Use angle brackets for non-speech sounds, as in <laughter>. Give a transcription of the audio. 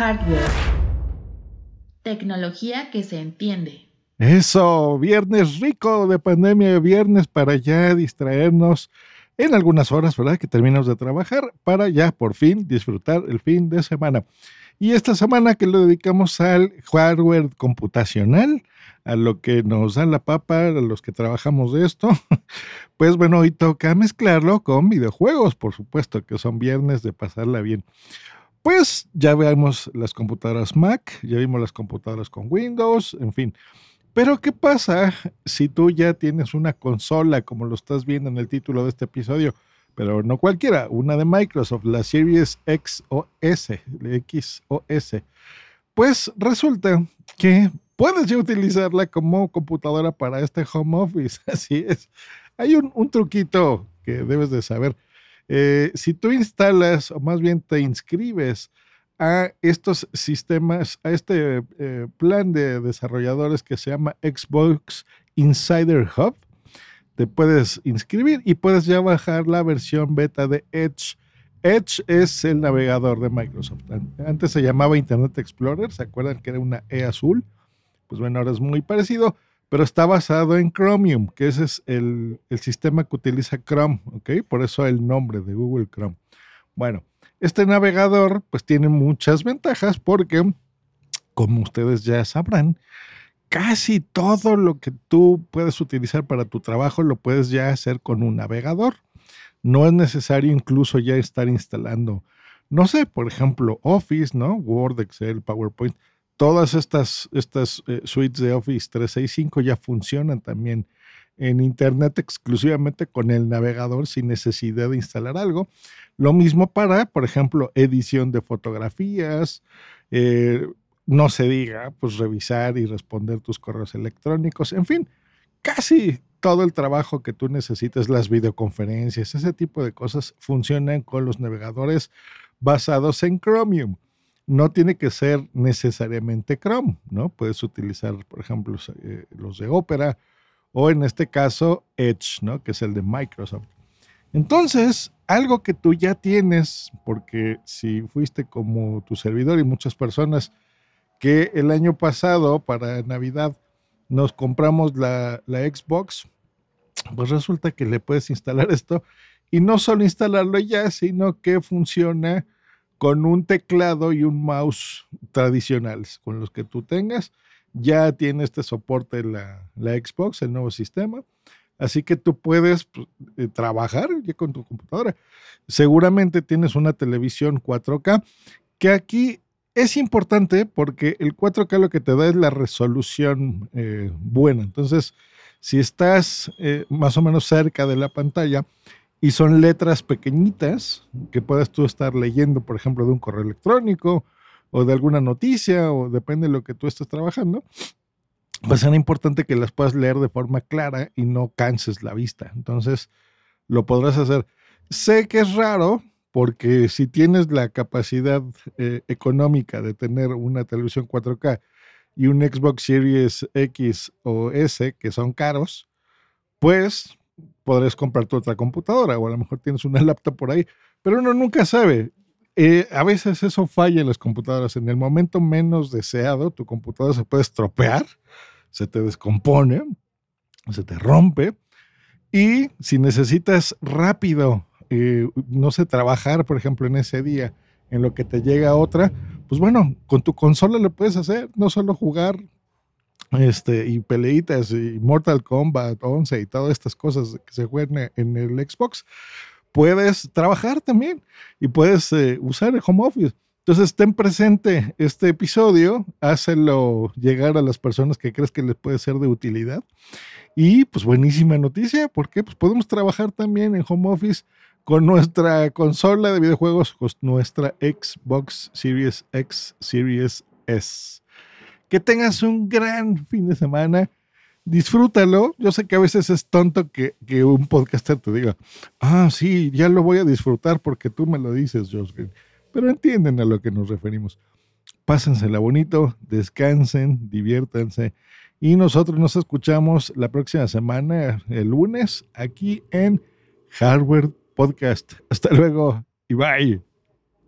Hardware. Tecnología que se entiende. Eso, viernes rico de pandemia, viernes para ya distraernos en algunas horas, ¿verdad? Que terminamos de trabajar para ya por fin disfrutar el fin de semana. Y esta semana que lo dedicamos al hardware computacional, a lo que nos da la papa, a los que trabajamos de esto, <laughs> pues bueno, hoy toca mezclarlo con videojuegos, por supuesto, que son viernes de pasarla bien. Pues ya veamos las computadoras Mac, ya vimos las computadoras con Windows, en fin. Pero ¿qué pasa si tú ya tienes una consola, como lo estás viendo en el título de este episodio? Pero no cualquiera, una de Microsoft, la Series X o S, X o S. Pues resulta que puedes ya utilizarla como computadora para este home office. <laughs> Así es. Hay un, un truquito que debes de saber. Eh, si tú instalas, o más bien te inscribes a estos sistemas, a este eh, plan de desarrolladores que se llama Xbox Insider Hub, te puedes inscribir y puedes ya bajar la versión beta de Edge. Edge es el navegador de Microsoft. Antes se llamaba Internet Explorer, ¿se acuerdan que era una E azul? Pues bueno, ahora es muy parecido pero está basado en Chromium, que ese es el, sistema que utiliza Chrome, ¿ok? Por eso el nombre de Google Chrome. Bueno, este navegador pues tiene muchas ventajas porque, como ustedes ya sabrán, casi todo lo que tú puedes utilizar para tu trabajo lo puedes ya hacer con un navegador. No es necesario incluso ya estar instalando, no sé, por ejemplo, Office, ¿no? Word, Excel, PowerPoint todas estas, estas eh, suites de Office 365 ya funcionan también en Internet exclusivamente con el navegador sin necesidad de instalar algo. Lo mismo para, por ejemplo, edición de fotografías, eh, no se diga, pues revisar y responder tus correos electrónicos, en fin, casi todo el trabajo que tú necesitas, las videoconferencias, ese tipo de cosas funcionan con los navegadores basados en Chromium no tiene que ser necesariamente Chrome, ¿no? Puedes utilizar, por ejemplo, eh, los de Opera o en este caso Edge, ¿no? Que es el de Microsoft. Entonces, algo que tú ya tienes, porque si fuiste como tu servidor y muchas personas que el año pasado para Navidad nos compramos la, la Xbox, pues resulta que le puedes instalar esto y no solo instalarlo ya, sino que funciona con un teclado y un mouse tradicionales, con los que tú tengas. Ya tiene este soporte la, la Xbox, el nuevo sistema. Así que tú puedes pues, eh, trabajar ya con tu computadora. Seguramente tienes una televisión 4K, que aquí es importante porque el 4K lo que te da es la resolución eh, buena. Entonces, si estás eh, más o menos cerca de la pantalla, y son letras pequeñitas que puedes tú estar leyendo, por ejemplo, de un correo electrónico o de alguna noticia o depende de lo que tú estés trabajando, pues será importante que las puedas leer de forma clara y no canses la vista. Entonces, lo podrás hacer. Sé que es raro porque si tienes la capacidad eh, económica de tener una televisión 4K y un Xbox Series X o S, que son caros, pues podrás comprar tu otra computadora o a lo mejor tienes una <laughs> laptop por ahí, pero uno nunca sabe. Eh, a veces eso falla en las computadoras. En el momento menos deseado, tu computadora se puede estropear, se te descompone, se te rompe. Y si necesitas rápido, eh, no sé, trabajar, por ejemplo, en ese día, en lo que te llega otra, pues bueno, con tu consola lo puedes hacer, no solo jugar este, y peleitas y Mortal Kombat 11 y todas estas cosas que se juegan en el Xbox, puedes trabajar también y puedes eh, usar el home office. Entonces, ten presente este episodio, hácelo llegar a las personas que crees que les puede ser de utilidad. Y pues buenísima noticia, porque pues, podemos trabajar también en home office con nuestra consola de videojuegos, nuestra Xbox Series X, Series S. Que tengas un gran fin de semana. Disfrútalo. Yo sé que a veces es tonto que, un podcaster te diga, ah, sí, ya lo voy a disfrutar porque tú me lo dices, Josh Green. Pero entienden a lo que nos referimos. Pásensela bonito, descansen, diviértanse. Y nosotros nos escuchamos la próxima semana, el lunes, aquí en Hardware Podcast. Hasta luego y bye.